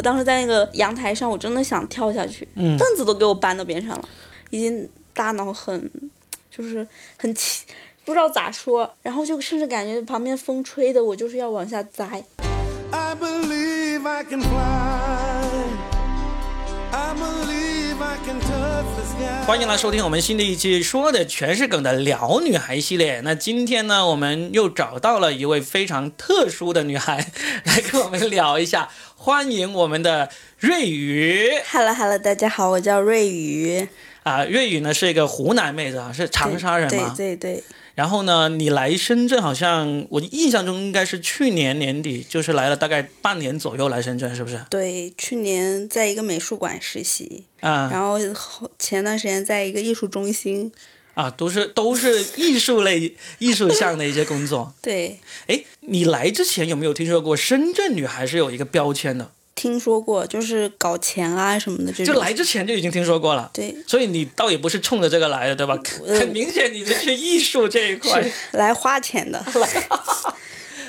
我当时在那个阳台上，我真的想跳下去，嗯凳子都给我搬到边上了，已经大脑很就是很气，不知道咋说，然后就甚至感觉旁边风吹的我就是要往下栽。I believe I can fly. I believe I can touch the sky. 欢迎来收听我们新的一期说的全是梗的聊女孩系列。那今天呢，我们又找到了一位非常特殊的女孩 来跟我们聊一下。欢迎我们的瑞宇。Hello Hello，大家好，我叫瑞宇，啊，瑞宇呢是一个湖南妹子啊，是长沙人嘛。对对对，然后呢，你来深圳好像我印象中应该是去年年底，就是来了大概半年左右来深圳，是不是？对，去年在一个美术馆实习，啊。然后后前段时间在一个艺术中心，啊，都是都是艺术类、艺术项的一些工作。对，哎，你来之前有没有听说过深圳女孩是有一个标签的？听说过，就是搞钱啊什么的这种。就来之前就已经听说过了。对，所以你倒也不是冲着这个来的，对吧？呃很明显你是去艺术这一块来花钱的。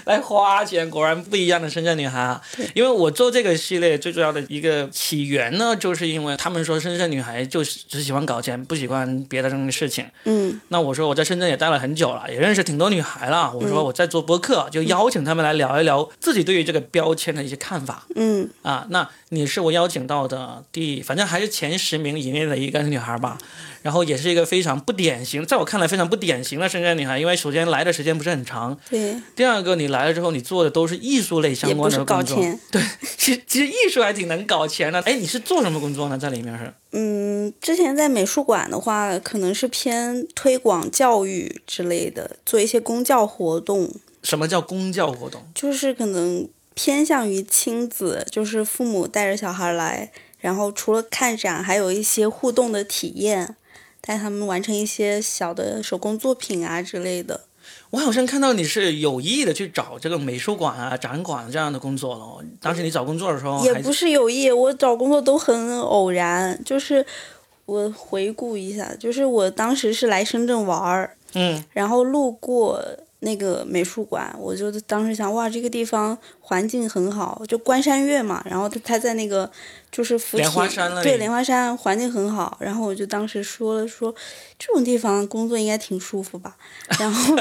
来花钱，果然不一样的深圳女孩啊！因为我做这个系列最重要的一个起源呢，就是因为他们说深圳女孩就是只喜欢搞钱，不喜欢别的这种事情。嗯，那我说我在深圳也待了很久了，也认识挺多女孩了。我说我在做播客，就邀请她们来聊一聊自己对于这个标签的一些看法。嗯，啊，那你是我邀请到的第，反正还是前十名以内的一个女孩吧。然后也是一个非常不典型，在我看来非常不典型的深圳女孩，因为首先来的时间不是很长，对，第二个你来了之后，你做的都是艺术类相也不是关的工作。搞钱。对，其实其实艺术还挺能搞钱的。哎，你是做什么工作呢？在里面是？嗯，之前在美术馆的话，可能是偏推广教育之类的，做一些公教活动，什么叫公教活动？就是可能偏向于亲子，就是父母带着小孩来，然后除了看展，还有一些互动的体验，带他们完成一些小的手工作品啊之类的。我好像看到你是有意的去找这个美术馆啊、展馆这样的工作了。当时你找工作的时候，也不是有意，我找工作都很偶然。就是我回顾一下，就是我当时是来深圳玩儿，嗯然后路过那个美术馆，我就当时想，哇，这个地方环境很好，就关山月嘛。然后它它在那个就是扶梯莲花山对莲花山环境很好。然后我就当时说了说，这种地方工作应该挺舒服吧。然后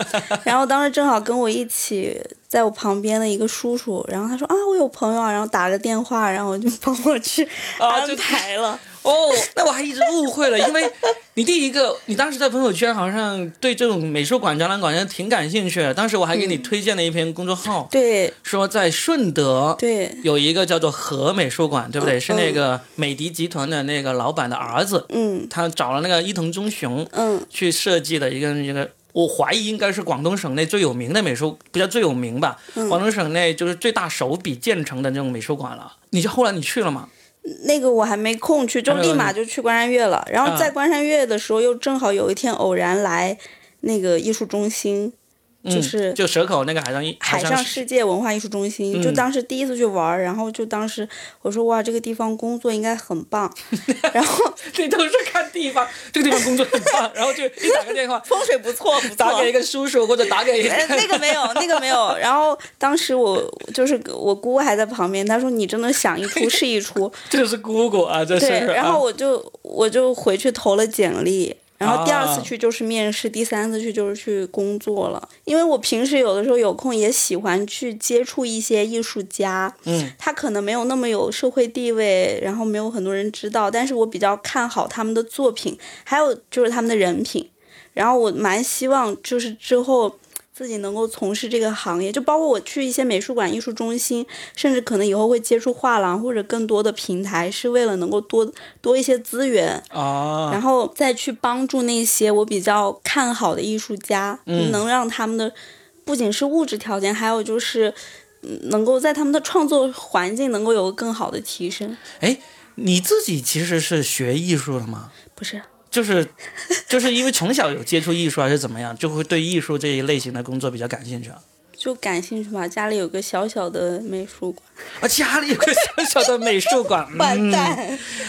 然后当时正好跟我一起在我旁边的一个叔叔，然后他说啊，我有朋友啊，然后打个电话，然后就 帮我去安排了。哦，那我还一直误会了，因为你第一个，你当时在朋友圈好像对这种美术馆、展览馆挺感兴趣的。当时我还给你推荐了一篇公众号，对说在顺德对，有一个叫做和美术馆，对不对？嗯是那个美的集团的那个老板的儿子，嗯他找了那个伊藤忠雄嗯去设计的一个一个。我怀疑应该是广东省内最有名的美术，不叫最有名吧？嗯广东省内就是最大手笔建成的那种美术馆了。你就后来你去了吗？那个我还没空去，就立马就去关山月了。然后啊在关山月的时候，又正好有一天偶然来那个艺术中心，嗯就是就蛇口那个海上艺海上上世界文化艺术中心。嗯就当时第一次去玩儿，然后就当时我说哇，这个地方工作应该很棒，然后 这都是看地方，这个地方工作很棒，然后就一打个电话，风水不错不错。打给一个叔叔或者打给一个哎，那个没有，那个没有。然后当时我就是我姑还在旁边，她说你真的想一出是一出，这是姑姑啊，这是。对，然后啊我就我就回去投了简历，然后第二次啊去就是面试，第三次去就是去工作了。因为我平时有的时候有空也喜欢去接触一些艺术家，嗯，他可能没有那么有社会地位，然后没有很多人知道，但是我比较看好他们的作品，还有就是他们的人品，然后我蛮希望就是之后。自己能够从事这个行业，就包括我去一些美术馆、艺术中心，甚至可能以后会接触画廊或者更多的平台，是为了能够多多一些资源，啊，然后再去帮助那些我比较看好的艺术家，嗯能让他们的不仅是物质条件，还有就是嗯能够在他们的创作环境能够有个更好的提升。哎，你自己其实是学艺术的吗？不是，就是，就是因为从小有接触艺术还是怎么样，就会对艺术这一类型的工作比较感兴趣啊。就感兴趣吧。家里有个小小的美术馆，啊，家里有个小小的美术馆，完蛋，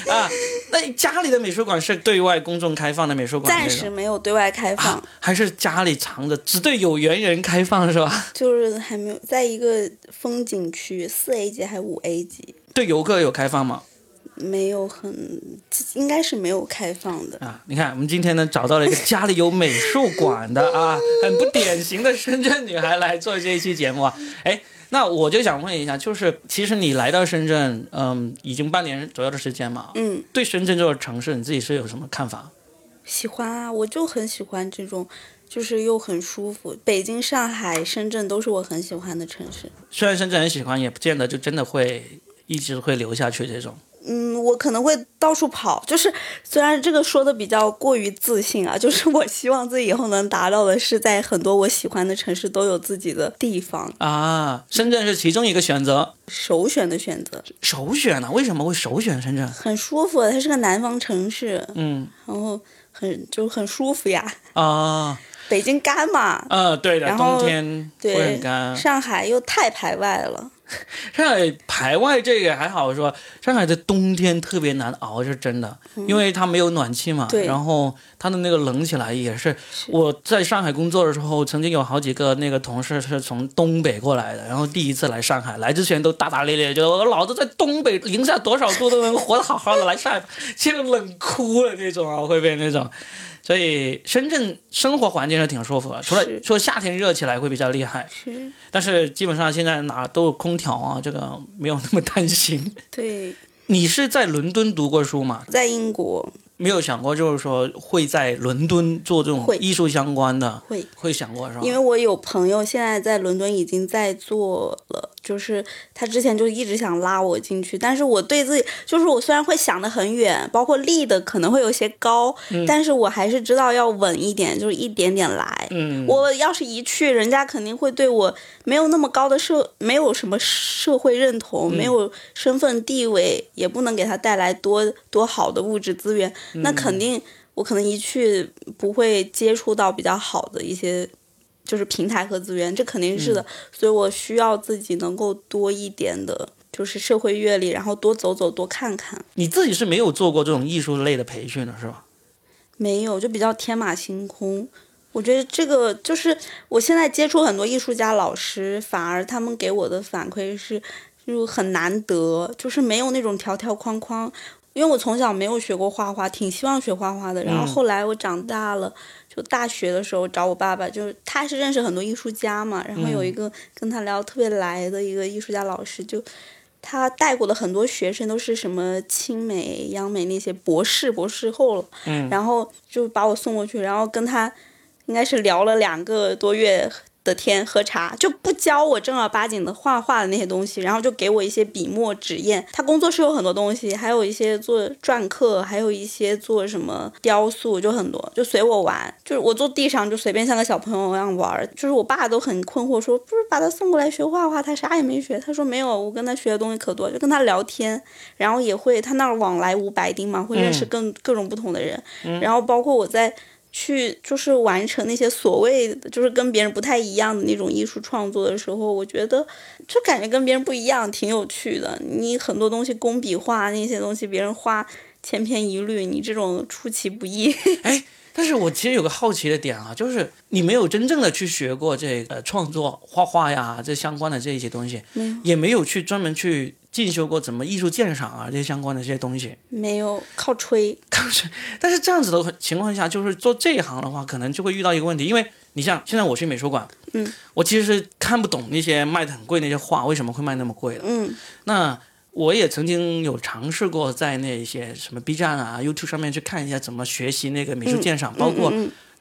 嗯、啊！那家里的美术馆是对外公众开放的美术馆暂，时没有对外开放，啊，还是家里藏着，只对有缘人开放是吧？就是还没有在一个风景区四 A 级还是五 A 级。对游客有开放吗？没有很，应该是没有开放的。啊，你看，我们今天呢找到了一个家里有美术馆的啊，很不典型的深圳女孩来做这一期节目啊。哎，那我就想问一下，就是其实你来到深圳，嗯，已经半年左右的时间嘛，嗯，对深圳这座城市，你自己是有什么看法？喜欢啊，我就很喜欢这种，就是又很舒服。北京、上海、深圳都是我很喜欢的城市。虽然深圳很喜欢，也不见得就真的会一直会留下去这种。嗯，我可能会到处跑，就是虽然这个说的比较过于自信啊，就是我希望自己以后能达到的是，在很多我喜欢的城市都有自己的地方，啊，深圳是其中一个选择，首选的选择，首选呢、为什么会首选深圳？很舒服。它是个南方城市，嗯然后很就很舒服呀。啊，北京干嘛？呃，对的，冬天会对上海又太排外了。上海排外这个还好说，上海的冬天特别难熬，是真的，因为它没有暖气嘛。然后它的那个冷起来也是，我在上海工作的时候，曾经有好几个那个同事是从东北过来的，然后第一次来上海，来之前都大大咧咧，觉得我老子在东北零下多少度都能活得好好的，来上海现在冷哭了那种啊，会被那种。所以深圳生活环境是挺舒服的，除了是说夏天热起来会比较厉害，是，但是基本上现在哪都有空调啊，这个没有那么担心。对，你是在伦敦读过书吗？在英国没有想过，就是说会在伦敦做这种会艺术相关的，会，会想过是吧？因为我有朋友现在在伦敦已经在做了，就是他之前就一直想拉我进去，但是我对自己，就是我虽然会想得很远，包括立的可能会有些高，但是我还是知道要稳一点，就是一点点来。嗯，我要是一去，人家肯定会对我没有那么高的社，没有什么社会认同，没有身份地位，也不能给他带来多多好的物质资源，那肯定我可能一去不会接触到比较好的一些。就是平台和资源，这肯定是的，所以我需要自己能够多一点的，就是社会阅历，然后多走走，多看看。你自己是没有做过这种艺术类的培训的是吧？没有，就比较天马行空。我觉得这个就是我现在接触很多艺术家老师，反而他们给我的反馈是，就很难得，就是没有那种条条框框。因为我从小没有学过画画，挺希望学画画的。然后后来我长大了，就大学的时候找我爸爸，就是他是认识很多艺术家嘛，然后有一个跟他聊特别来的一个艺术家老师，就他带过的很多学生都是什么清美、央美那些博士、博士后了，嗯然后就把我送过去，然后跟他应该是聊了两个多月的天，喝茶，就不教我正儿八经的画画的那些东西，然后就给我一些笔墨纸砚。他工作室有很多东西，还有一些做篆刻，还有一些做什么雕塑，就很多，就随我玩。就是我坐地上就随便像个小朋友一样玩。就是我爸都很困惑，说不是把他送过来学画画，他啥也没学。他说没有，我跟他学的东西可多，就跟他聊天，然后也会他那儿往来无白丁嘛，会认识更、各种不同的人，然后包括我在。去就是完成那些所谓就是跟别人不太一样的那种艺术创作的时候，我觉得就感觉跟别人不一样，挺有趣的。你很多东西工笔画那些东西，别人画千篇一律，你这种出其不意。哎，但是我其实有个好奇的点啊，就是你没有真正的去学过这个、呃创作、画画呀这相关的这一些东西，也没有去专门去进修过怎么艺术鉴赏啊这些相关的这些东西。没有靠吹。靠吹，但是这样子的情况下，就是做这一行的话，可能就会遇到一个问题，因为你像现在我去美术馆，嗯，我其实是看不懂那些卖的很贵那些画为什么会卖那么贵的。嗯。那我也曾经有尝试过在那些什么 B 站啊、YouTube 上面去看一下怎么学习那个美术鉴赏，包括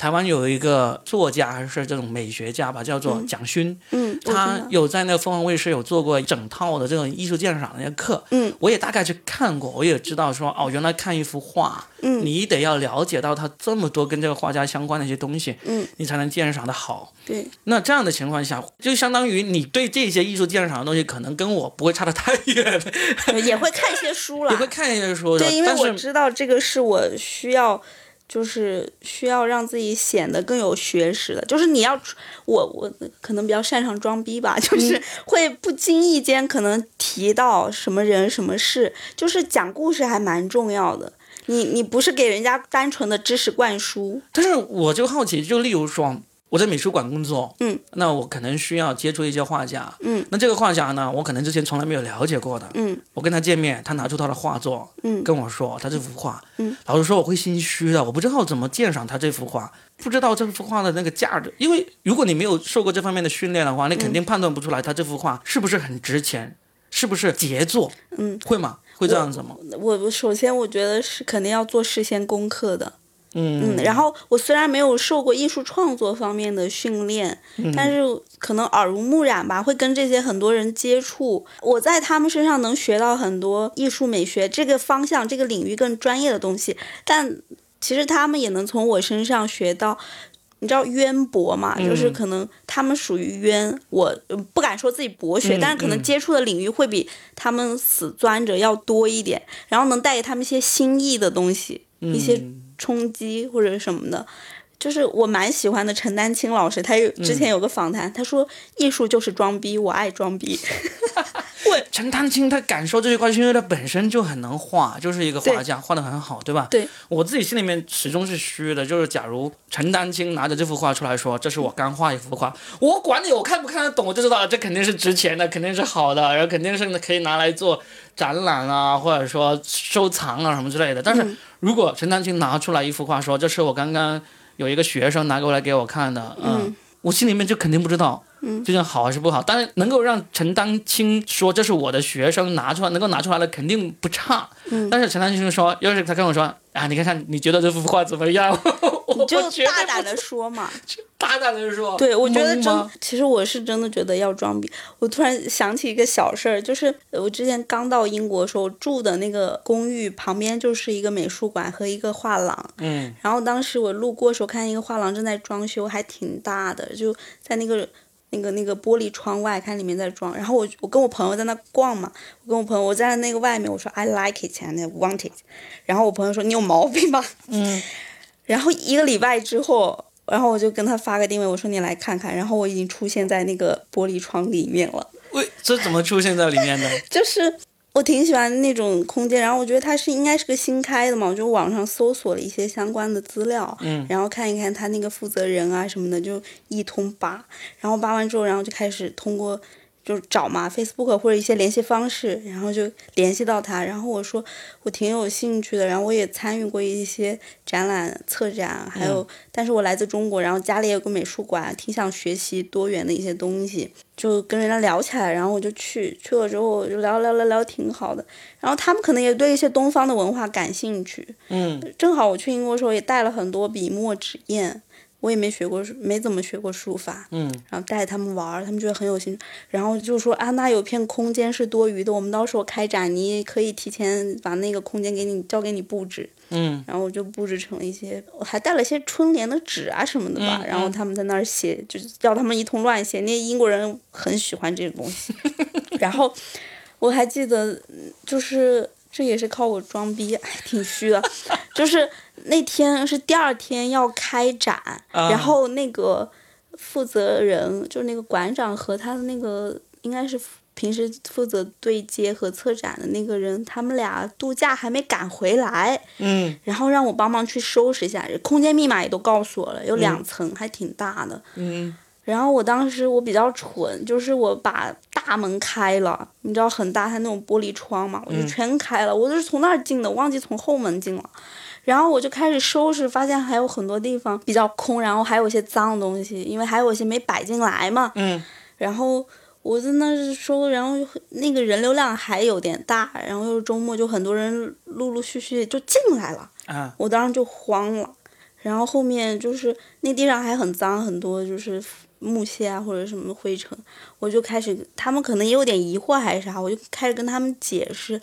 台湾有一个作家还是这种美学家吧，叫做蒋勋，嗯，他有在那个凤凰卫视有做过一整套的这种艺术鉴赏的那个课，嗯，我也大概去看过，我也知道说哦，原来看一幅画，嗯。你得要了解到他这么多跟这个画家相关的一些东西，嗯，你才能鉴赏的好。对，那这样的情况下，就相当于你对这些艺术鉴赏的东西，可能跟我不会差得太远，也会看一些书了 也。会看一些书的，对，因为我知道这个是我需要，就是需要让自己显得更有学识的。就是你要，我我可能比较擅长装逼吧，就是会不经意间可能提到什么人什么事，就是讲故事还蛮重要的。你你不是给人家单纯的知识灌输，但是我就好奇，就例如说，我在美术馆工作，嗯，那我可能需要接触一些画家，嗯，那这个画家呢，我可能之前从来没有了解过的，嗯，我跟他见面，他拿出他的画作，嗯。跟我说他这幅画，嗯，老实说我会心虚的，我不知道怎么鉴赏他这幅画，不知道这幅画的那个价值，因为如果你没有受过这方面的训练的话，你肯定判断不出来他这幅画是不是很值钱，是不是杰作，嗯，会吗？会这样子吗？我我首先我觉得是肯定要做事先功课的，嗯嗯，然后我虽然没有受过艺术创作方面的训练，嗯但是可能耳濡目染吧，会跟这些很多人接触，我在他们身上能学到很多艺术美学这个方向、这个领域更专业的东西，但其实他们也能从我身上学到。你知道渊博嘛？嗯就是可能他们属于渊，我呃不敢说自己博学，嗯但是可能嗯接触的领域会比他们死钻着要多一点，然后能带给他们一些新意的东西，一些嗯冲击或者什么的。就是我蛮喜欢的陈丹青老师，他有之前有个访谈，他说艺术就是装逼，我爱装逼。陈丹青他敢说这句话，是因为他本身就很能画，就是一个画家，画的很好，对吧？对，我自己心里面始终是虚的，就是假如陈丹青拿着这幅画出来说，这是我刚画一幅画，我管你我看不看得懂，我就知道这肯定是值钱的，肯定是好的，然后肯定是可以拿来做展览啊，或者说收藏啊什么之类的。但是如果陈丹青拿出来一幅画说，这是我刚刚有一个学生拿过来给我看的，嗯，我心里面就肯定不知道。嗯，究竟好还是不好？但是能够让陈丹青说这是我的学生拿出来，能够拿出来的肯定不差。嗯，但是陈丹青说，要是他跟我说啊，你看看，你觉得这幅画怎么样？你就我绝对不大胆的说嘛。大胆的说，对，我觉得真，其实我是真的觉得要装逼。我突然想起一个小事儿，就是呃我之前刚到英国的时候住的那个公寓旁边就是一个美术馆和一个画廊。嗯然后当时我路过的时候，看见一个画廊正在装修，还挺大的，就在那个那个那个玻璃窗外看里面在装。然后我我跟我朋友在那逛嘛，我跟我朋友我在那个外面，我说 I like it and I want it。然后我朋友说你有毛病吧？嗯，然后一个礼拜之后，然后我就跟他发个定位，我说你来看看。然后我已经出现在那个玻璃窗里面了，喂，这怎么出现在里面的？就是。我挺喜欢那种空间，然后我觉得它是应该是个新开的嘛，我就网上搜索了一些相关的资料，嗯然后看一看他那个负责人啊什么的，就一通扒，然后扒完之后，然后就开始通过就是找嘛，Facebook 或者一些联系方式，然后就联系到他，然后我说我挺有兴趣的，然后我也参与过一些展览、策展，还有，但是我来自中国，然后家里也有个美术馆，挺想学习多元的一些东西，就跟人家聊起来，然后我就去，去了之后就聊聊聊聊挺好的，然后他们可能也对一些东方的文化感兴趣，嗯。正好我去英国的时候也带了很多笔墨纸砚，我也没学过，没怎么学过书法，嗯。然后带他们玩儿，他们觉得很有兴趣，然后就说啊，那有片空间是多余的，我们到时候开展，你可以提前把那个空间给你交给你布置，嗯。然后我就布置成了一些，我还带了些春联的纸啊什么的吧，嗯然后他们在那儿写，就是叫他们一通乱写，那英国人很喜欢这个东西，然后我还记得，嗯就是这也是靠我装逼，哎，挺虚的，就是那天是第二天要开展，啊然后那个负责人就是那个馆长和他的那个应该是平时负责对接和策展的那个人，他们俩度假还没赶回来，嗯然后让我帮忙去收拾一下，空间密码也都告诉我了，有两层，还挺大的。嗯然后我当时我比较蠢，就是我把大门开了，你知道很大，它那种玻璃窗嘛，我就全开了，我就是从那儿进的，忘记从后门进了。然后我就开始收拾，发现还有很多地方比较空，然后还有一些脏的东西，因为还有一些没摆进来嘛。嗯然后我在那儿收，然后那个人流量还有点大，然后又是周末，就很多人陆陆续续就进来了。啊我当时就慌了，然后后面就是那地上还很脏，很多就是木屑啊或者什么灰尘，我就开始，他们可能也有点疑惑还是啥，我就开始跟他们解释，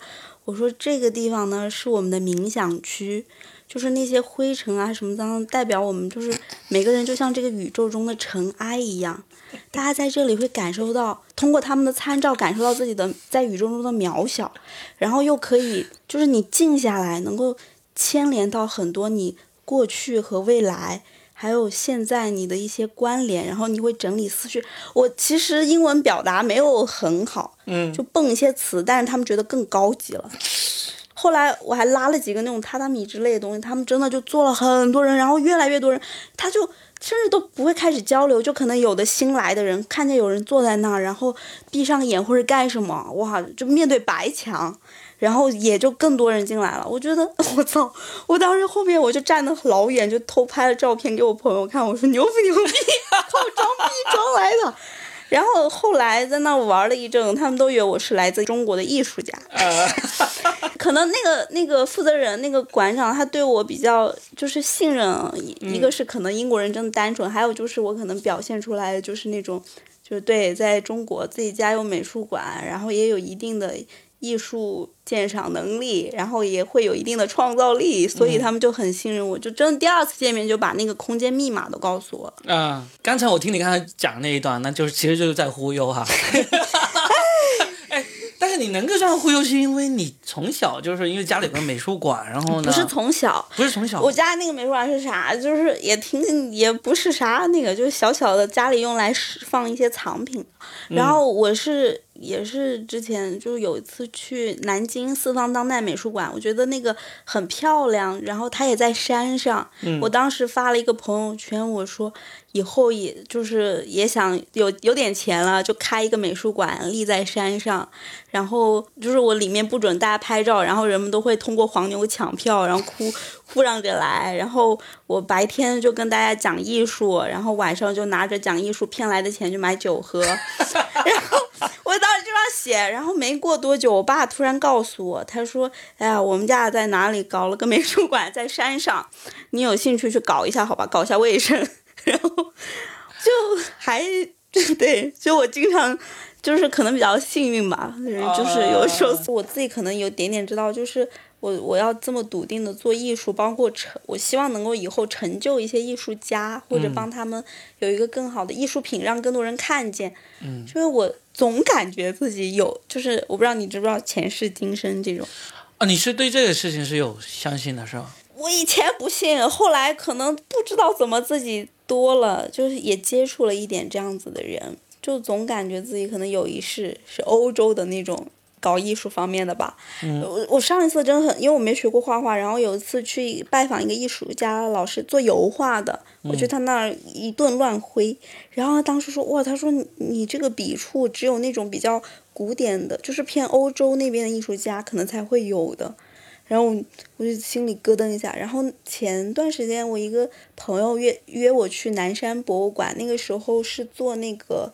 我说这个地方呢是我们的冥想区，就是那些灰尘啊什么脏，代表我们就是每个人就像这个宇宙中的尘埃一样，大家在这里会感受到，通过他们的参照感受到自己的在宇宙中的渺小，然后又可以就是你静下来能够牵连到很多你过去和未来。还有现在你的一些关联，然后你会整理思绪。我其实英文表达没有很好，嗯就蹦一些词，但是他们觉得更高级了。后来我还拉了几个那种榻榻米之类的东西，他们真的就坐了很多人，然后越来越多人，他就甚至都不会开始交流，就可能有的新来的人看见有人坐在那儿，然后闭上眼或者干什么，哇，就面对白墙，然后也就更多人进来了。我觉得 我操，我当时后面我就站的老远，就偷拍了照片给我朋友看，我说牛不牛逼，靠装逼装来的。然后后来在那玩了一阵，他们都以为我是来自中国的艺术家。可能那个那个负责人那个馆长他对我比较就是信任，一个是可能英国人真的单纯，还有就是我可能表现出来的就是那种，就是对在中国自己家有美术馆，然后也有一定的艺术鉴赏能力，然后也会有一定的创造力，所以他们就很信任我，就真的第二次见面就把那个空间密码都告诉我了。啊、刚才我听你刚才讲那一段，那就是其实就是在忽悠哈。哎，但是你能够这样忽悠，是因为你从小就是因为家里有个美术馆，然后呢，不是从小，不是从小，我家那个美术馆是啥？就是也挺也不是啥那个，就是小小的家里用来是放一些藏品。然后我是也是之前就是有一次去南京四方当代美术馆，我觉得那个很漂亮，然后它也在山上。我当时发了一个朋友圈，我说以后也就是也想有有点钱了，就开一个美术馆立在山上。然后就是我里面不准大家拍照，然后人们都会通过黄牛抢票，然后哭哭嚷着来。然后我白天就跟大家讲艺术，然后晚上就拿着讲艺术骗来的钱去买酒喝。然后我当时就这样写，然后没过多久，我爸突然告诉我，他说：“哎呀，我们家在哪里搞了个美术馆，在山上，你有兴趣去搞一下好吧？搞一下卫生。”然后就还 对，就我经常。就是可能比较幸运吧，就是有时候我自己可能有点点知道，就是我我要这么笃定的做艺术，包括成，我希望能够以后成就一些艺术家，或者帮他们有一个更好的艺术品，让更多人看见。嗯，就是我总感觉自己有，就是我不知道你知不知道前世今生这种。啊，你是对这个事情是有相信的，是吧？我以前不信，后来可能不知道怎么自己多了，就是也接触了一点这样子的人。就总感觉自己可能有一世是欧洲的那种搞艺术方面的吧。嗯、我我上一次真的很，因为我没学过画画，然后有一次去拜访一个艺术家老师做油画的，我去他那儿一顿乱挥，然后他当时说哇，他说你你这个笔触只有那种比较古典的，就是偏欧洲那边的艺术家可能才会有的。然后我就心里咯噔一下。然后前段时间我一个朋友约约我去南山博物馆，那个时候是做那个。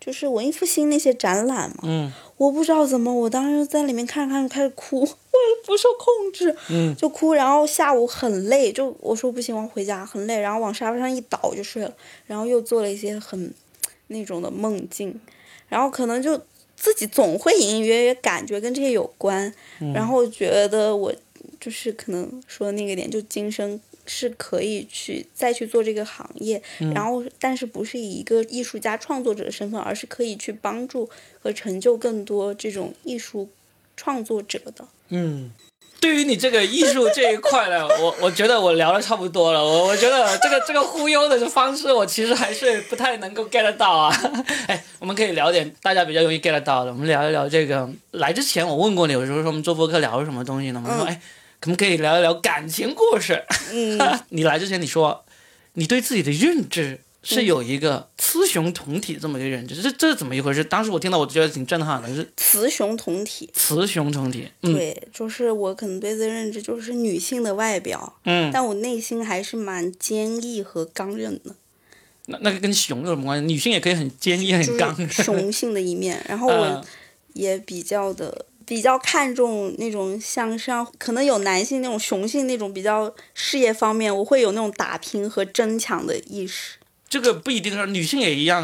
就是文艺复兴那些展览嘛，嗯，我不知道怎么，我当时在里面看着看着开始哭，我不受控制，嗯，就哭。然后下午很累，就我说不行，我要回家，很累，然后往沙发上一倒就睡了。然后又做了一些很那种的梦境，然后可能就自己总会隐隐约约感觉跟这些有关，嗯、然后觉得我就是可能说那个点就今生。是可以去再去做这个行业，嗯、然后但是不是以一个艺术家创作者的身份，而是可以去帮助和成就更多这种艺术创作者的。嗯，对于你这个艺术这一块呢，我我觉得我聊的差不多了。我我觉得这个这个忽悠的方式，我其实还是不太能够 get 到啊。哎，我们可以聊点大家比较容易 get 到的，我们聊一聊这个。来之前我问过你，有时候说我们做播客聊什么东西呢？我们说哎。可不可以聊一聊感情故事？嗯，你来之前你说，你对自己的认知是有一个雌雄同体这么一个认知，这这是怎么一回事？当时我听到我觉得挺震撼的，是雌雄同体。雌雄同体，嗯、对，就是我可能对自己认知就是女性的外表，嗯，但我内心还是蛮坚毅和刚韧的。那那个跟熊有什么关系？女性也可以很坚毅、很刚，雄性的一面。然后我 也比较的。比较看重那种向上，可能有男性那种雄性那种比较事业方面，我会有那种打拼和争抢的意识。这个不一定是女性也一样，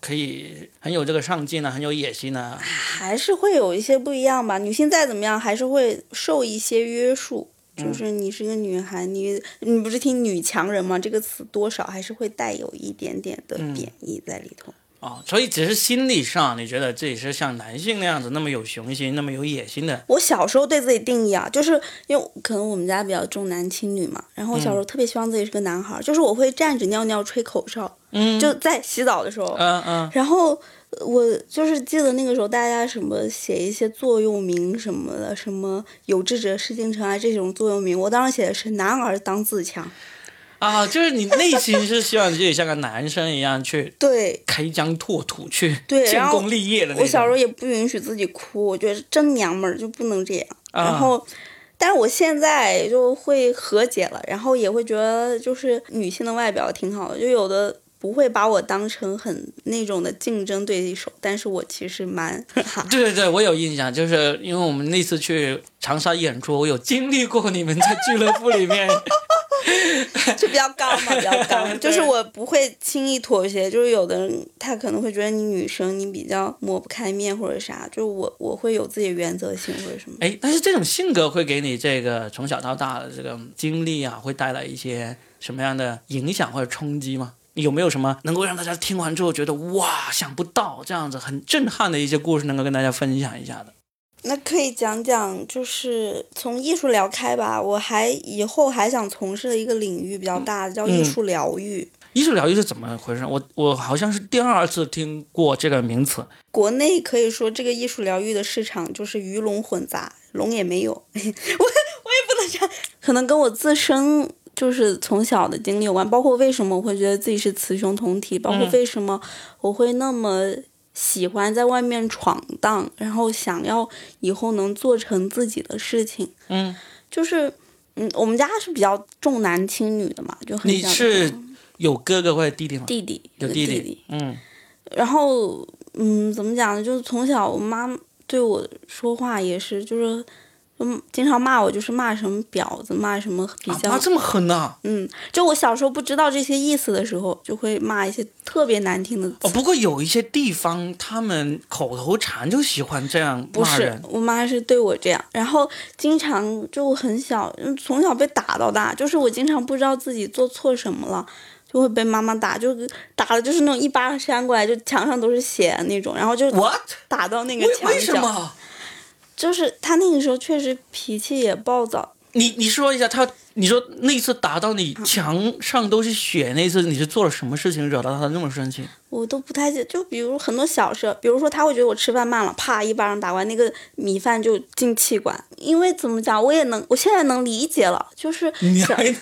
可以很有这个上进呢，很有野心呢。还是会有一些不一样吧。女性再怎么样，还是会受一些约束。就是你是个女孩，你你不是听“女强人”吗？这个词多少还是会带有一点点的贬义在里头。哦，所以只是心理上，你觉得自己是像男性那样子，那么有雄心，那么有野心的。我小时候对自己定义啊，就是因为可能我们家比较重男轻女嘛，然后我小时候特别希望自己是个男孩，嗯、就是我会站着尿尿吹口哨，嗯，就在洗澡的时候，嗯嗯，然后我就是记得那个时候大家什么写一些座右铭什么的，什么有志者事竟成啊这种座右铭，我当时写的是男儿当自强。啊，就是你内心是希望自己像个男生一样去对开疆拓土，去对，建功立业的那种。我小时候也不允许自己哭，我觉得真娘们儿就不能这样。啊然后，但是我现在就会和解了，然后也会觉得就是女性的外表挺好的，就有的不会把我当成很那种的竞争对手，但是我其实蛮 哈对对对，我有印象，就是因为我们那次去长沙演出，我有经历过你们在俱乐部里面。就比较刚嘛，比较刚，就是我不会轻易妥协。就是有的人他可能会觉得你女生你比较抹不开面或者啥，就是我我会有自己的原则性或者什么。哎，但是这种性格会给你这个从小到大的这个经历啊，会带来一些什么样的影响或者冲击吗？有没有什么能够让大家听完之后觉得哇想不到这样子很震撼的一些故事，能够跟大家分享一下的？那可以讲讲，就是从艺术聊开吧。我还以后还想从事的一个领域比较大的，叫艺术疗愈。艺术疗愈是怎么回事？我我好像是第二次听过这个名词。国内可以说这个艺术疗愈的市场就是鱼龙混杂，龙也没有。我我也不能这样，可能跟我自身就是从小的经历有关，包括为什么我会觉得自己是雌雄同体，包括嗯为什么我会那么喜欢在外面闯荡，然后想要以后能做成自己的事情。嗯，就是嗯，我们家是比较重男轻女的嘛，就很你是有哥哥或者弟弟吗？弟弟，个有弟弟嗯然后，嗯，怎么讲呢？就是从小我妈对我说话也是，就是，嗯，经常骂我，就是骂什么婊子，骂什么比啊，较，啊这么狠呐、嗯，就我小时候不知道这些意思的时候，就会骂一些特别难听的词。哦，不过有一些地方他们口头禅就喜欢这样不是骂，。我妈是对我这样，然后经常就很小，嗯从小被打到大，就是我经常不知道自己做错什么了，就会被妈妈打，就打的就是那种一巴掌扇过来，就墙上都是血那种，然后就？打到那个为墙为什。么？就是他那个时候确实脾气也暴躁，你你说一下他，你说那次打到你嗯墙上都是血，那次你是做了什么事情惹到他那么生气？我都不太记。就比如很多小事，比如说他会觉得我吃饭慢了，啪一巴掌打完，那个米饭就进气管。因为怎么讲，我也能，我现在能理解了，就是小 你还能，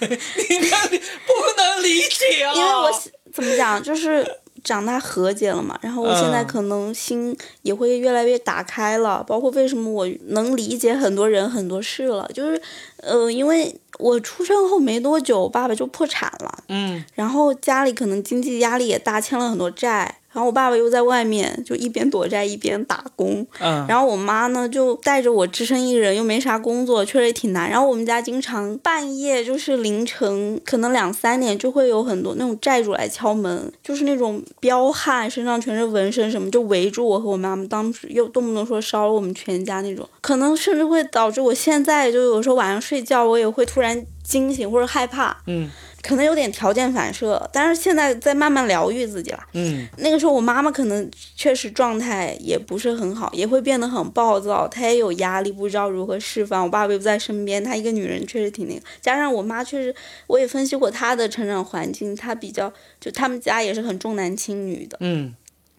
你看你不能理解啊！因为我怎么讲，就是长大和解了嘛，然后我现在嗯可能心也会越来越打开了，包括为什么我能理解很多人很多事了，就是呃，因为我出生后没多久，爸爸就破产了，嗯，然后家里可能经济压力也大，欠了很多债。然后我爸爸又在外面就一边躲债一边打工，嗯然后我妈呢就带着我只身一人，又没啥工作，确实也挺难。然后我们家经常半夜就是凌晨，可能两三点就会有很多那种债主来敲门，就是那种彪悍，身上全是纹身什么，就围住我和我妈妈，当时又动不动说烧了我们全家那种，可能甚至会导致我现在就有时候晚上睡觉，我也会突然惊醒或者害怕。嗯可能有点条件反射，但是现在在慢慢疗愈自己了。嗯那个时候我妈妈可能确实状态也不是很好，也会变得很暴躁，她也有压力，不知道如何释放。我爸爸又不在身边，她一个女人确实挺那个。加上我妈确实，我也分析过她的成长环境，她比较就他们家也是很重男轻女的，嗯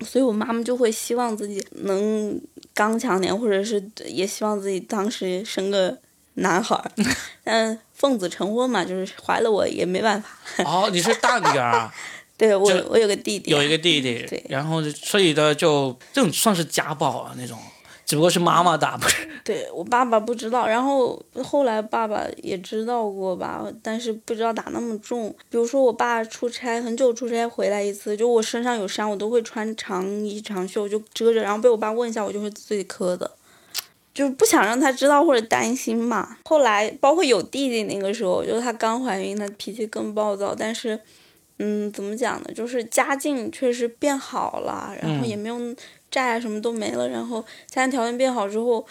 所以我妈妈就会希望自己能刚强点，或者是也希望自己当时生个男孩儿。但奉子成婚嘛，就是怀了我也没办法。哦，你是大女儿啊，对我我有个弟弟，有一个弟弟，对然后就所以的，就这种算是家暴啊那种，只不过是妈妈打，不是？对我爸爸不知道，然后后来爸爸也知道过吧，但是不知道打那么重。比如说我爸出差很久出差回来一次，就我身上有伤，我都会穿长衣长袖就遮着，然后被我爸问一下，我就会自己磕的，就是不想让他知道或者担心嘛。后来包括有弟弟那个时候，就是她刚怀孕，她脾气更暴躁，但是。嗯，怎么讲呢？就是家境确实变好了，然后嗯也没有债啊，什么都没了。然后家庭条件变好之后，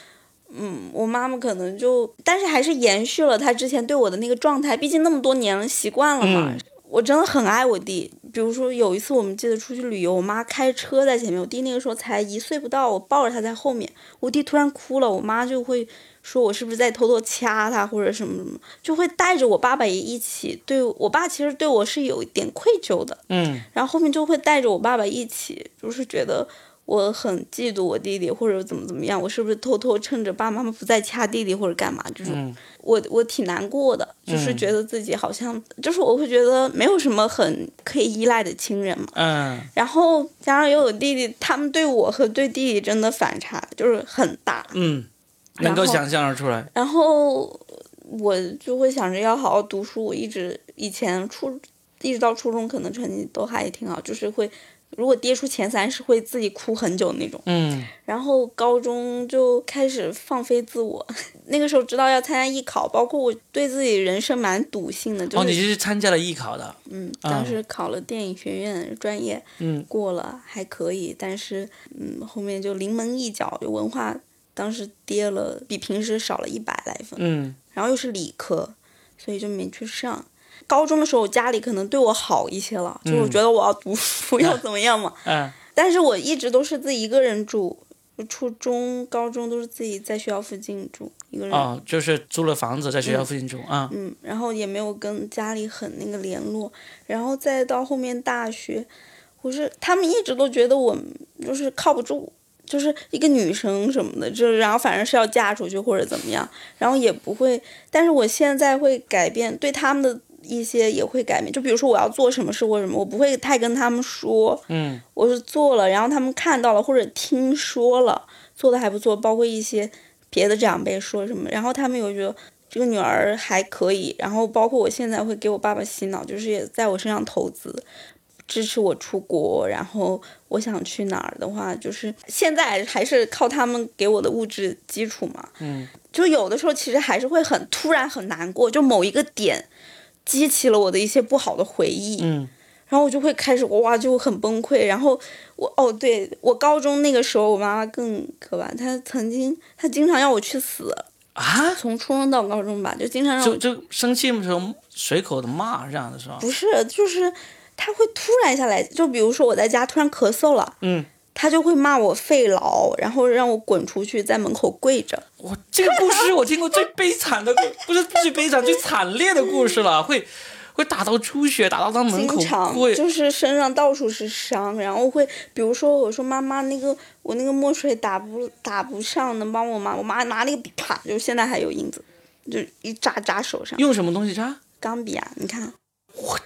嗯，我妈妈可能就，但是还是延续了她之前对我的那个状态，毕竟那么多年了，习惯了嘛。嗯我真的很爱我弟，比如说有一次我们记得出去旅游，我妈开车在前面，我弟那个时候才一岁不到，我抱着他在后面，我弟突然哭了，我妈就会说我是不是在偷偷掐他或者什么什么，就会带着我爸爸也一起，对我爸其实对我是有一点愧疚的，嗯。然后后面就会带着我爸爸一起，就是觉得我很嫉妒我弟弟，或者怎么怎么样，我是不是偷偷趁着爸爸妈妈不在掐弟弟或者干嘛？这种，嗯我我挺难过的，就是嗯觉得自己好像，就是我会觉得没有什么很可以依赖的亲人嘛。嗯然后加上又有弟弟，他们对我和对弟弟真的反差就是很大。嗯，能够想象得出来。然后我就会想着要好好读书。我一直以前初一直到初中，可能成绩都还挺好，就是会如果跌出前三，是会自己哭很久那种。嗯然后高中就开始放飞自我，那个时候知道要参加艺考，包括我对自己人生蛮笃信的，就哦，你是、是参加了艺考的。嗯，啊当时考了电影学院专业，嗯过了还可以，但是嗯后面就临门一脚，就文化当时跌了，比平时少了一百来分。嗯然后又是理科，所以就没去上。高中的时候，家里可能对我好一些了，就我觉得我要读书，要怎么样嘛。嗯但是我一直都是自己一个人住，初中、高中都是自己在学校附近住，一个人。哦，就是租了房子在学校附近住啊。嗯，然后也没有跟家里很那个联络，然后再到后面大学，我是他们一直都觉得我就是靠不住，就是一个女生什么的，就是然后反正是要嫁出去或者怎么样，然后也不会，但是我现在会改变对他们的一些也会改变，就比如说我要做什么事或者什么，我不会太跟他们说，嗯。我是做了，然后他们看到了或者听说了，做的还不错，包括一些别的长辈说什么，然后他们有觉得这个女儿还可以，然后包括我现在会给我爸爸洗脑，就是也在我身上投资，支持我出国，然后我想去哪儿的话，就是现在还是靠他们给我的物质基础嘛，嗯，就有的时候其实还是会很突然很难过，就某一个点激起了我的一些不好的回忆，嗯。然后我就会开始哇就很崩溃，然后我哦对我高中那个时候我妈妈更可怕，她曾经她经常要我去死，啊，从初中到高中吧，就经常让我就就生气的时候随口的骂这样的是吧？不是就是她会突然下来，就比如说我在家突然咳嗽了，嗯，她就会骂我费劳，然后让我滚出去，在门口跪着。我这个故事我听过最悲惨的，不是最悲惨最惨烈的故事了，会会打到出血，打到他门口跪。就是身上到处是伤，然后会，比如说我说妈妈那个我那个墨水打不打不上，能帮我吗？我妈拿那个笔啪，就现在还有印子，就一扎扎手上。用什么东西扎？钢笔啊，你看。我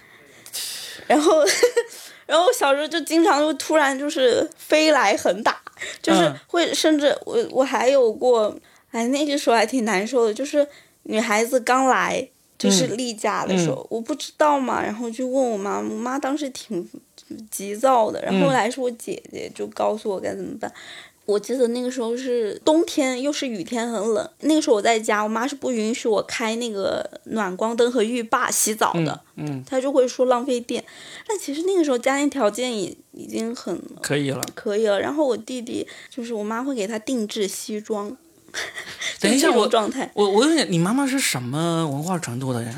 然后，然后我小时候就经常就突然就是飞来横打，就是嗯会甚至我我还有过，哎，那个时候还挺难受的，就是女孩子刚来就是嗯例假的时候，我不知道嘛，然后就问我妈，我妈当时挺急躁的，然后来是我姐姐就告诉我该怎么办。我记得那个时候是冬天，又是雨天，很冷。那个时候我在家，我妈是不允许我开那个暖光灯和浴霸洗澡的，嗯，她就会说浪费电。但其实那个时候家庭条件也已经很可以了。可以了。然后我弟弟就是我妈会给他定制西装，等一下，我状态，我我问你，你妈妈是什么文化程度的人？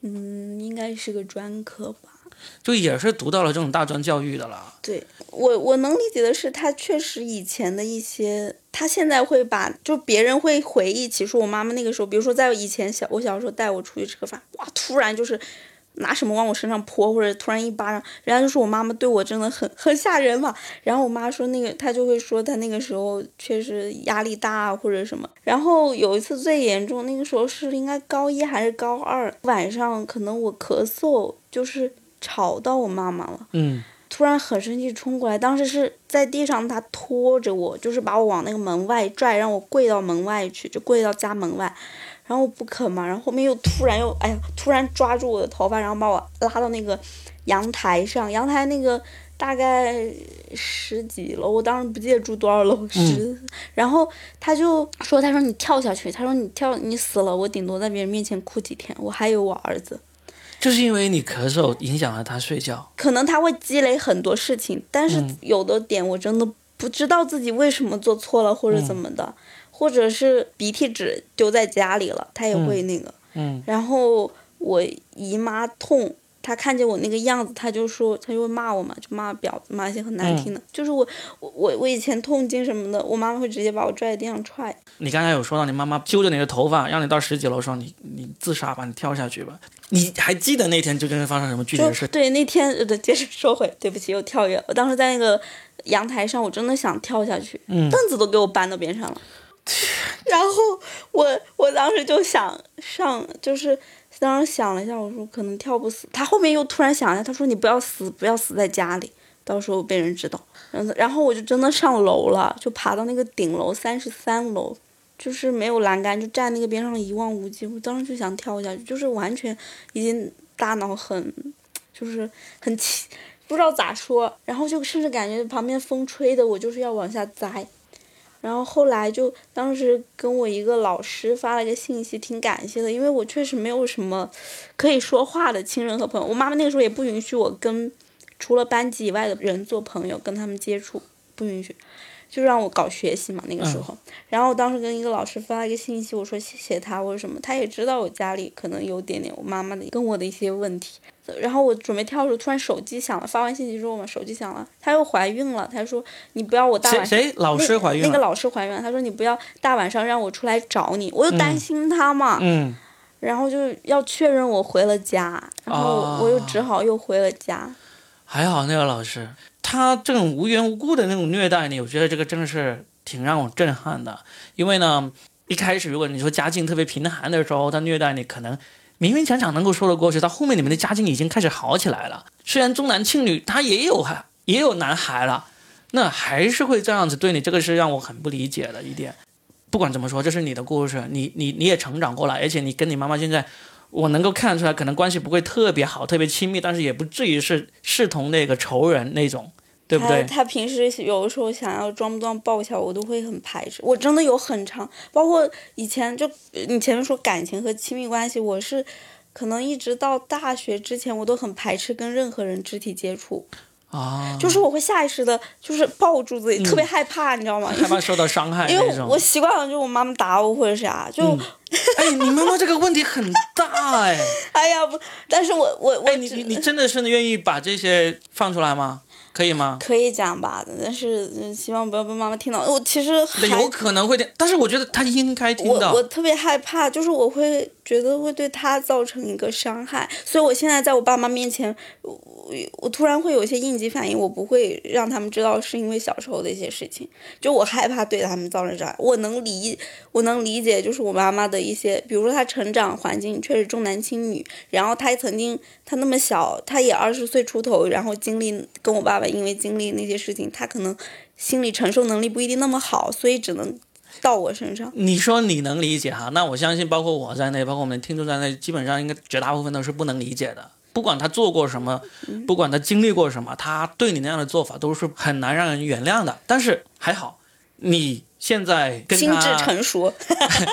嗯，应该是个专科吧。就也是读到了这种大专教育的了。对我，我能理解的是，他确实以前的一些，他现在会把，就别人会回忆起说，我妈妈那个时候，比如说在以前小，我小时候带我出去吃个饭，哇，突然就是拿什么往我身上泼，或者突然一巴掌，人家就说我妈妈对我真的很很吓人嘛。然后我妈说那个，她就会说她那个时候确实压力大或者什么。然后有一次最严重，那个时候是应该高一还是高二，晚上可能我咳嗽，就是吵到我妈妈了。嗯突然很生气冲过来，当时是在地上，他拖着我，就是把我往那个门外拽，让我跪到门外去，就跪到家门外，然后我不肯嘛，然后后面又突然又哎呀，突然抓住我的头发，然后把我拉到那个阳台上，阳台那个大概十几楼，我当时不记得住多少楼，十，然后他就说，他说你跳下去，他说你跳你死了，我顶多在别人面前哭几天，我还有我儿子。就是因为你咳嗽影响了他睡觉。可能他会积累很多事情，但是嗯有的点我真的不知道自己为什么做错了或者怎么的，或者是鼻涕纸丢在家里了，他也会那个。嗯然后我姨妈痛他看见我那个样子，他就说，他就会骂我嘛，就骂婊子，骂一些很难听的。就是我，我我我以前痛经什么的，我妈妈会直接把我拽在地上踹。你刚才有说到你妈妈揪着你的头发，让你到十几楼说你你自杀吧，你跳下去吧。你还记得那天究竟是发生什么具体的事？对，那天呃对，接着说回，对不起，又跳跃。我当时在那个阳台上，我真的想跳下去，嗯凳子都给我搬到边上了。然后我我当时就想上，就是当时想了一下，我说可能跳不死。他后面又突然想一下，他说你不要死，不要死在家里，到时候被人知道。然后然后我就真的上楼了，就爬到那个顶楼三十三楼，就是没有栏杆，就站那个边上一望无际。我当时就想跳下去，就是完全已经大脑很，就是很气，不知道咋说，然后就甚至感觉旁边风吹的我就是要往下栽。然后后来就当时跟我一个老师发了一个信息，挺感谢的，因为我确实没有什么可以说话的亲人和朋友。我妈妈那个时候也不允许我跟除了班级以外的人做朋友，跟他们接触，不允许，就让我搞学习嘛那个时候。然后我当时跟一个老师发了一个信息，我说谢谢他，我说什么，他也知道我家里可能有点点我妈妈的跟我的一些问题。然后我准备跳的时候，突然手机响了，发完信息之后嘛，手机响了，她又怀孕了，她说你不要我大谁晚上。谁老师怀孕了？那个老师怀孕了，他说你不要大晚上让我出来找你，我又担心他嘛，嗯，然后就要确认我回了家，然后哦我又只好又回了家。还好那个老师，他这种无缘无故的那种虐待你，我觉得这个真的是挺让我震撼的。因为呢，一开始如果你说家境特别贫寒的时候，他虐待你，可能勉勉强强能够说得过去。到后面你们的家境已经开始好起来了，虽然重男轻女，他也有孩也有男孩了，那还是会这样子对你，这个是让我很不理解的一点。不管怎么说，这是你的故事，你你你也成长过来，而且你跟你妈妈现在。我能够看得出来，可能关系不会特别好、特别亲密，但是也不至于是视同那个仇人那种，对不对？他他平时有的时候想要装不装抱一下我，都会很排斥。我真的有很长，包括以前就你前面说感情和亲密关系，我是可能一直到大学之前，我都很排斥跟任何人肢体接触，啊，就是我会下意识的，就是抱住自己，特别害怕，你知道吗？害怕受到伤害 因为。我习惯了，就是我妈妈打我或者啥，就 哎，你妈妈这个问题很大哎，哎呀不，但是我我我哎，你你你真的是愿意把这些放出来吗？可以吗？可以讲吧，但是嗯希望不要被妈妈听到。我其实有可能会听，但是我觉得她应该听到我我。特别害怕，就是我会觉得会对他造成一个伤害，所以我现在在我爸妈面前，我我突然会有一些应激反应，我不会让他们知道是因为小时候的一些事情，就我害怕对他们造成伤害。我能理我能理解，就是我妈妈的一些，比如说她成长环境确实重男轻女，然后她曾经她那么小，她也二十岁出头，然后经历跟我爸爸因为经历那些事情，她可能心理承受能力不一定那么好，所以只能到我身上。你说你能理解哈，那我相信包括我在内，包括我们听众在内，基本上应该绝大部分都是不能理解的。不管他做过什么，嗯不管他经历过什么，他对你那样的做法都是很难让人原谅的。但是还好，你现在跟心智，成熟，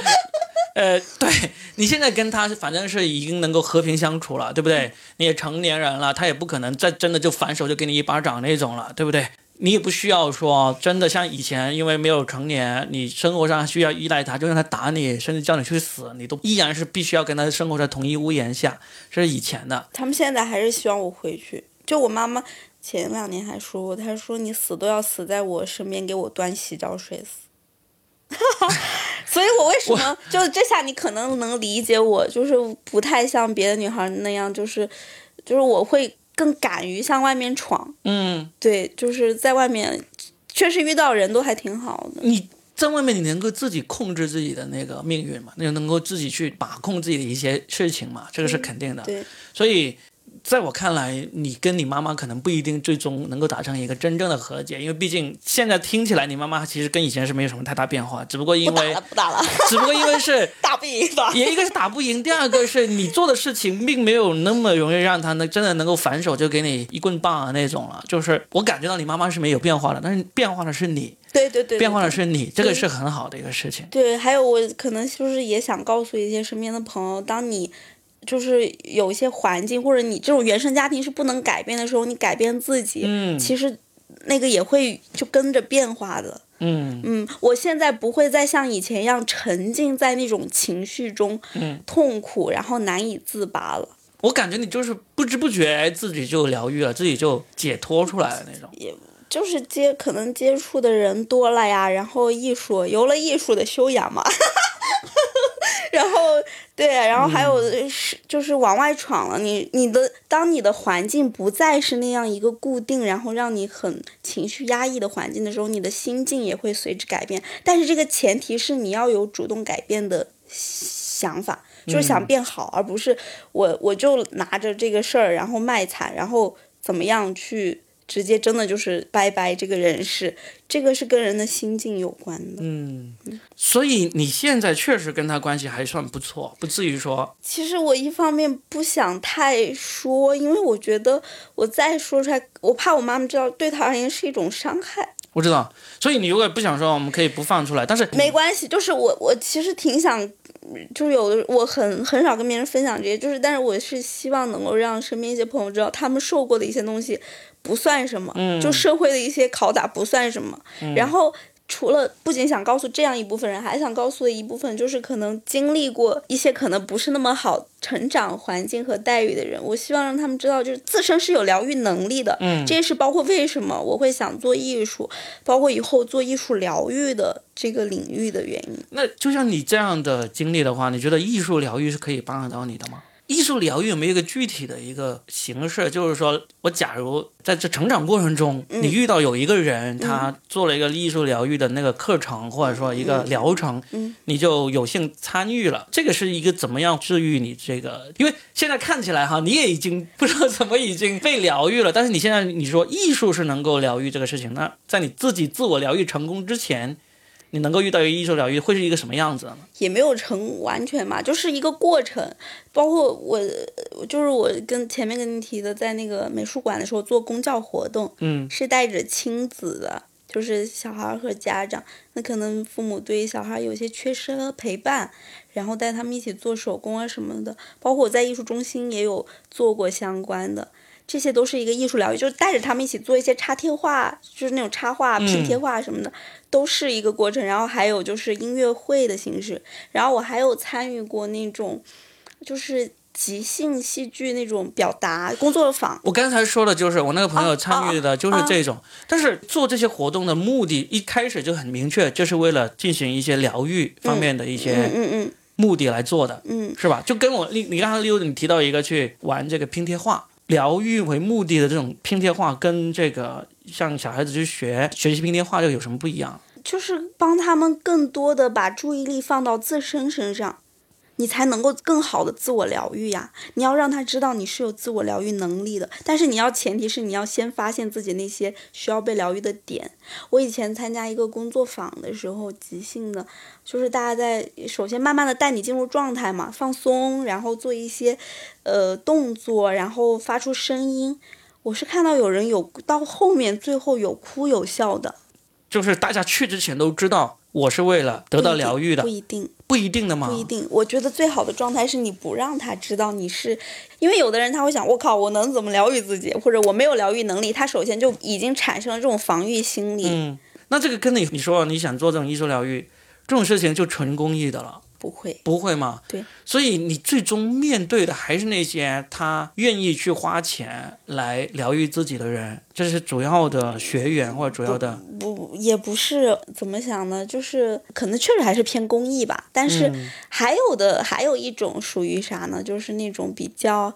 呃，对你现在跟他反正是已经能够和平相处了，对不对？你也成年人了，他也不可能再真的就反手就给你一巴掌那种了，对不对？你也不需要说真的像以前，因为没有成年，你生活上需要依赖他，就让他打你，甚至叫你去死，你都依然是必须要跟他生活在同一屋檐下，这是以前的。他们现在还是希望我回去。就我妈妈前两年还说过，她说你死都要死在我身边，给我端洗脚水死。所以，我为什么就这下你可能能理解我，就是不太像别的女孩那样，就是就是我会更敢于向外面闯。嗯，对，就是在外面确实遇到人都还挺好的。你在外面你能够自己控制自己的那个命运嘛？你能够自己去把控自己的一些事情嘛？这个是肯定的。对，所以，在我看来，你跟你妈妈可能不一定最终能够达成一个真正的和解，因为毕竟现在听起来你妈妈其实跟以前是没有什么太大变化，只不过因为不打了，不打了，只不过因为是 打不赢吧。也一个是打不赢，第二个是你做的事情并没有那么容易让他能真的能够反手就给你一棍棒啊那种了。就是我感觉到你妈妈是没有变化的，但是变化的是你，对对对，变化的是你，这个是很好的一个事情。对，还有我可能就是也想告诉一些身边的朋友，当你就是有一些环境或者你这种原生家庭是不能改变的时候，你改变自己，嗯其实那个也会就跟着变化的。嗯嗯，我现在不会再像以前一样沉浸在那种情绪中，嗯痛苦然后难以自拔了。我感觉你就是不知不觉自己就疗愈了，自己就解脱出来了那种。也就是接可能接触的人多了呀，然后艺术有了艺术的修养嘛，然后对，然后还有是就是往外闯了。你你的当你的环境不再是那样一个固定，然后让你很情绪压抑的环境的时候，你的心境也会随之改变。但是这个前提是你要有主动改变的想法，就是想变好，而不是我我就拿着这个事儿然后卖惨，然后怎么样去。直接真的就是拜拜这个人世，这个是跟人的心境有关的。嗯，所以你现在确实跟他关系还算不错，不至于说。其实我一方面不想太说，因为我觉得我再说出来，我怕我妈妈知道，对她而言是一种伤害。我知道，所以你如果不想说，我们可以不放出来。但是没关系，就是我我其实挺想，就是有的我很很少跟别人分享这些，就是但是我是希望能够让身边一些朋友知道，他们受过的一些东西。不算什么，就社会的一些拷打不算什么。然后除了不仅想告诉这样一部分人，还想告诉的一部分就是可能经历过一些可能不是那么好成长环境和待遇的人，我希望让他们知道，就是自身是有疗愈能力的。嗯，这也是包括为什么我会想做艺术，包括以后做艺术疗愈的这个领域的原因。那就像你这样的经历的话，你觉得艺术疗愈是可以帮得到你的吗？艺术疗愈有没有一个具体的一个形式？就是说我假如在这成长过程中，你遇到有一个人，他做了一个艺术疗愈的那个课程，或者说一个疗程，你就有幸参与了。这个是一个怎么样治愈你这个？因为现在看起来哈，你也已经不知道怎么已经被疗愈了。但是你现在你说艺术是能够疗愈这个事情，那在你自己自我疗愈成功之前。你能够遇到一个艺术疗愈会是一个什么样子呢？也没有成完全嘛，就是一个过程。包括我，就是我跟前面跟你提的，在那个美术馆的时候做公教活动，嗯，是带着亲子的，就是小孩和家长。那可能父母对小孩有些缺失陪伴，然后带他们一起做手工啊什么的。包括我在艺术中心也有做过相关的。这些都是一个艺术疗愈，就是带着他们一起做一些插贴画，就是那种插画、拼贴画什么的，都是一个过程。然后还有就是音乐会的形式，然后我还有参与过那种，就是即兴戏剧那种表达工作坊。我刚才说的就是我那个朋友参与的就是这种，但是做这些活动的目的一开始就很明确，就是为了进行一些疗愈方面的一些嗯嗯目的来做的，嗯，是吧？就跟我你你刚才溜你提到一个去玩这个拼贴画。疗愈为目的的这种拼贴画，跟这个像小孩子去学学习拼贴画，又有什么不一样？就是帮他们更多的把注意力放到自身身上。你才能够更好的自我疗愈呀！你要让他知道你是有自我疗愈能力的，但是你要前提是你要先发现自己那些需要被疗愈的点。我以前参加一个工作坊的时候，即兴的，就是大家在首先慢慢的带你进入状态嘛，放松，然后做一些呃动作，然后发出声音。我是看到有人有到后面最后有哭有笑的，就是大家去之前都知道。我是为了得到疗愈的，不一定，不一定的吗？不一定。我觉得最好的状态是你不让他知道你是，因为有的人他会想，我靠，我能怎么疗愈自己？或者我没有疗愈能力，他首先就已经产生了这种防御心理。嗯，那这个跟你你说你想做这种艺术疗愈，这种事情就纯公益的了。不会，不会吗？对，所以你最终面对的还是那些他愿意去花钱来疗愈自己的人，这是主要的学员或者主要的。不，也不是怎么想呢？就是可能确实还是偏公益吧。但是还有的还有一种属于啥呢？就是那种比较。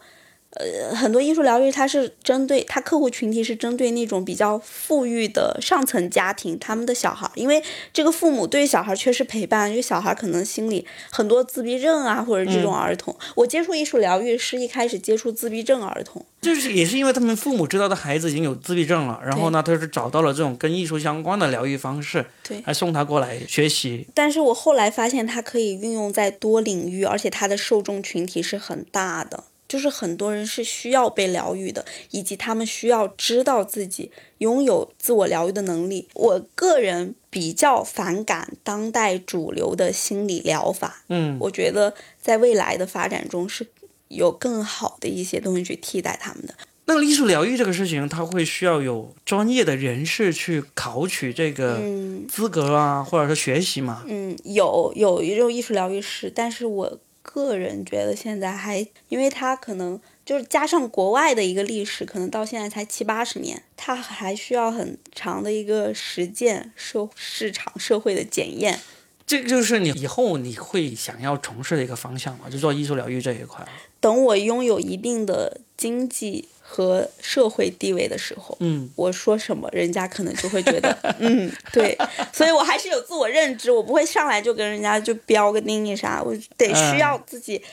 呃，很多艺术疗愈，它是针对它客户群体是针对那种比较富裕的上层家庭，他们的小孩，因为这个父母对小孩缺失陪伴，因为小孩可能心里很多自闭症啊，或者这种儿童。我接触艺术疗愈是一开始接触自闭症儿童，就是也是因为他们父母知道的孩子已经有自闭症了，然后呢，他是找到了这种跟艺术相关的疗愈方式，对，还送他过来学习。但是我后来发现，它可以运用在多领域，而且它的受众群体是很大的。就是很多人是需要被疗愈的，以及他们需要知道自己拥有自我疗愈的能力。我个人比较反感当代主流的心理疗法，嗯，我觉得在未来的发展中是有更好的一些东西去替代他们的。那艺术疗愈这个事情，它会需要有专业的人士去考取这个资格啊，或者说学习吗？嗯，有有一种艺术疗愈师，但是我。个人觉得现在还，因为它可能就是加上国外的一个历史，可能到现在才七八十年，它还需要很长的一个实践社市场社会的检验。这个就是你以后你会想要从事的一个方向嘛，就做艺术疗愈这一块。等我拥有一定的经济和社会地位的时候，嗯，我说什么，人家可能就会觉得，嗯，对，所以我还是有自我认知，我不会上来就跟人家就标个定义啥，我得需要自己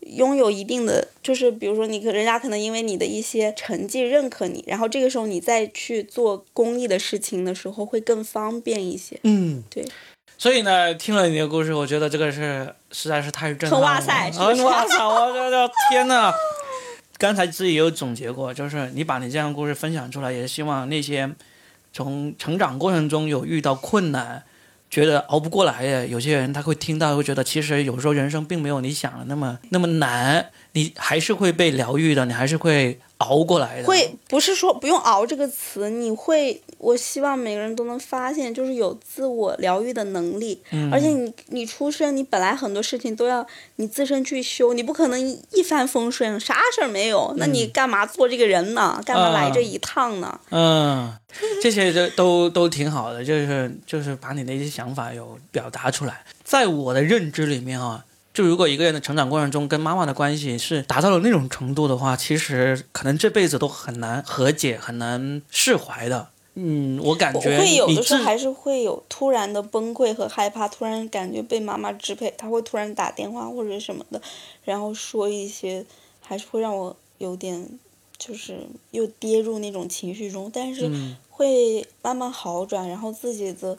拥有一定的，就是比如说你可人家可能因为你的一些成绩认可你，然后这个时候你再去做公益的事情的时候会更方便一些。嗯，对。所以呢，听了你的故事，我觉得这个是实在是太震撼了。哇塞 哇塞！我觉得天呐！刚才自己也有总结过，就是你把你这样的故事分享出来，也是希望那些从成长过程中有遇到困难，觉得熬不过来的，有些人他会听到，会觉得其实有时候人生并没有你想的那么那么难，你还是会被疗愈的，你还是会熬过来的。会不是说不用“熬”这个词，你会，我希望每个人都能发现，就是有自我疗愈的能力。嗯而且你你出生，你本来很多事情都要你自身去修，你不可能一帆风顺，啥事儿没有，那你干嘛做这个人呢？干嘛来这一趟呢？嗯，这些都都都挺好的，就是就是把你的一些想法有表达出来。在我的认知里面啊，就如果一个人的成长过程中跟妈妈的关系是达到了那种程度的话，其实可能这辈子都很难和解，很难释怀的。嗯，我感觉会有的时候还是会有突然的崩溃和害怕，突然感觉被妈妈支配，她会突然打电话或者什么的，然后说一些，还是会让我有点就是又跌入那种情绪中，但是嗯。会慢慢好转，然后自己的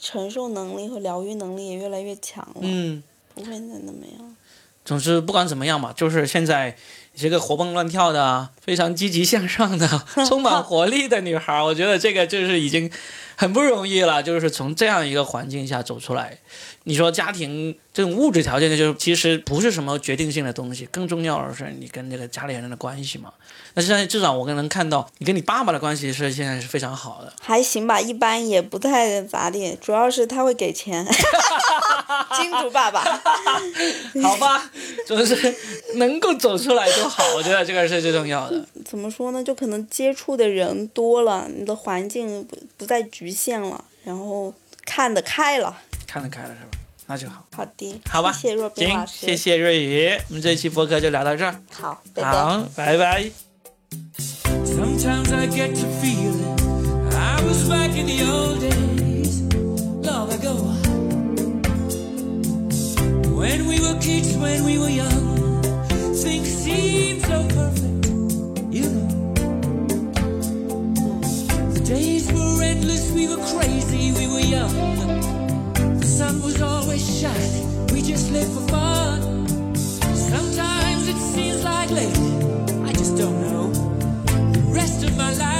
承受能力和疗愈能力也越来越强了，嗯，不会再那么样。总之不管怎么样吧，就是现在你是个活蹦乱跳的、非常积极向上的、充满活力的女孩，我觉得这个就是已经很不容易了，就是从这样一个环境下走出来。你说家庭这种物质条件，就是其实不是什么决定性的东西，更重要的是你跟这个家里人的关系嘛。那现在至少我能看到你跟你爸爸的关系是现在是非常好的。还行吧，一般也不太咋地，主要是他会给钱，金主爸爸。好吧，就是能够走出来就好，我觉得这个是最重要的。怎么说呢？就可能接触的人多了，你的环境不不再局限了，然后看得开了。看得开了是吧？那就好。好的，好吧，谢谢若冰老，师，谢谢瑞宇，我们这一期播客就聊到这儿。好，拜拜。好，拜拜。Sometimes I get to feeling I was back in the old days, long ago. When we were kids, when we were young, things seemed so perfect, you know. The days were endless, we were crazy, we were young. The sun was always shining, we just lived for fun. Sometimes it seems like late, I just don't know. The rest of my life.